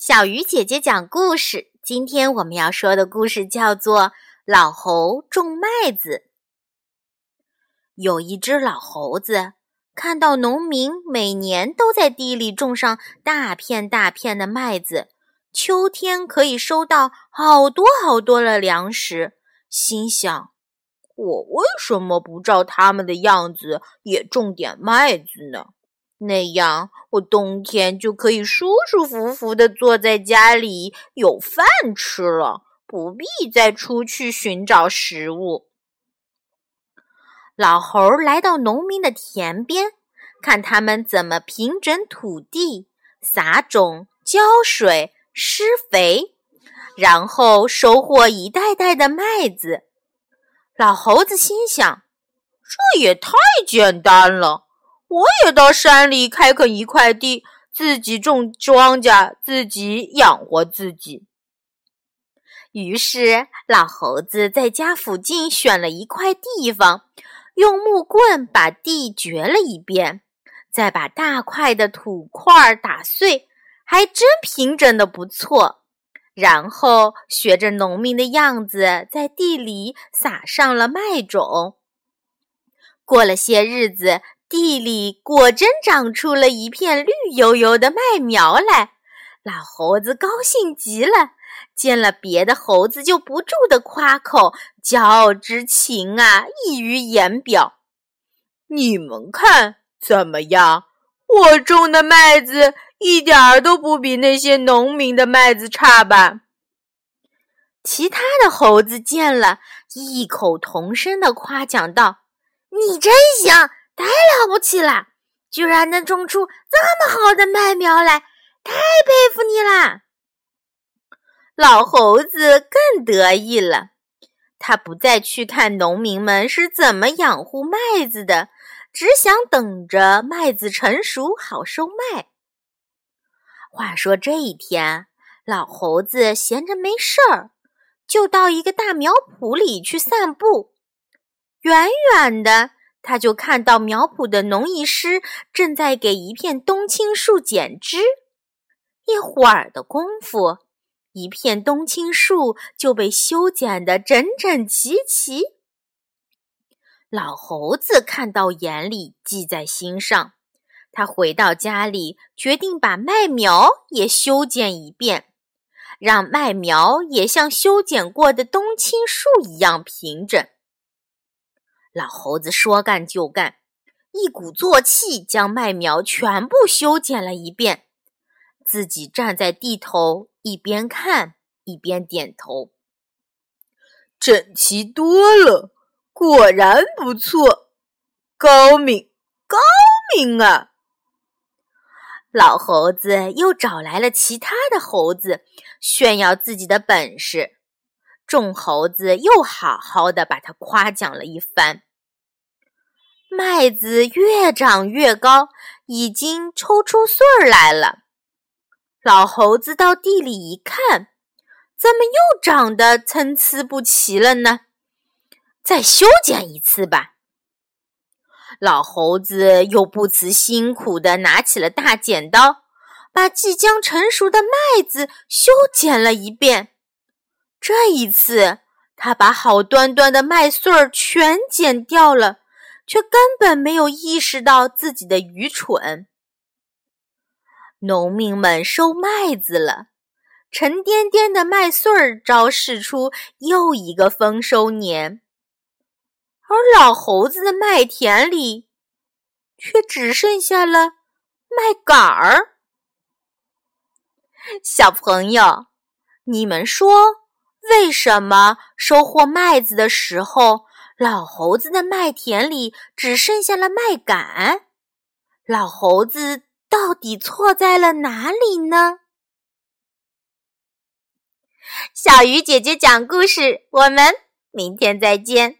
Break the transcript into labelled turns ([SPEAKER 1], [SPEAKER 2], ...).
[SPEAKER 1] 小鱼姐姐讲故事。今天我们要说的故事叫做《老猴种麦子》。有一只老猴子看到农民每年都在地里种上大片大片的麦子，秋天可以收到好多好多的粮食，心想：我为什么不照他们的样子也种点麦子呢？那样，我冬天就可以舒舒服服的坐在家里，有饭吃了，不必再出去寻找食物。老猴来到农民的田边，看他们怎么平整土地、撒种、浇水、施肥，然后收获一袋袋的麦子。老猴子心想：这也太简单了。我也到山里开垦一块地，自己种庄稼，自己养活自己。于是，老猴子在家附近选了一块地方，用木棍把地掘了一遍，再把大块的土块打碎，还真平整的不错。然后，学着农民的样子，在地里撒上了麦种。过了些日子。地里果真长出了一片绿油油的麦苗来，老猴子高兴极了，见了别的猴子就不住的夸口，骄傲之情啊溢于言表。你们看怎么样？我种的麦子一点儿都不比那些农民的麦子差吧？其他的猴子见了，异口同声的夸奖道：“你真行！”太了不起了，居然能种出这么好的麦苗来，太佩服你啦！老猴子更得意了，他不再去看农民们是怎么养护麦子的，只想等着麦子成熟好收麦。话说这一天，老猴子闲着没事儿，就到一个大苗圃里去散步，远远的。他就看到苗圃的农艺师正在给一片冬青树剪枝，一会儿的功夫，一片冬青树就被修剪得整整齐齐。老猴子看到眼里，记在心上。他回到家里，决定把麦苗也修剪一遍，让麦苗也像修剪过的冬青树一样平整。老猴子说干就干，一鼓作气将麦苗全部修剪了一遍，自己站在地头，一边看一边点头。整齐多了，果然不错，高明，高明啊！老猴子又找来了其他的猴子，炫耀自己的本事。众猴子又好好的把他夸奖了一番。麦子越长越高，已经抽出穗儿来了。老猴子到地里一看，怎么又长得参差不齐了呢？再修剪一次吧。老猴子又不辞辛苦地拿起了大剪刀，把即将成熟的麦子修剪了一遍。这一次，他把好端端的麦穗儿全剪掉了，却根本没有意识到自己的愚蠢。农民们收麦子了，沉甸甸的麦穗儿昭示出又一个丰收年，而老猴子的麦田里却只剩下了麦秆儿。小朋友，你们说？为什么收获麦子的时候，老猴子的麦田里只剩下了麦秆？老猴子到底错在了哪里呢？小鱼姐姐讲故事，我们明天再见。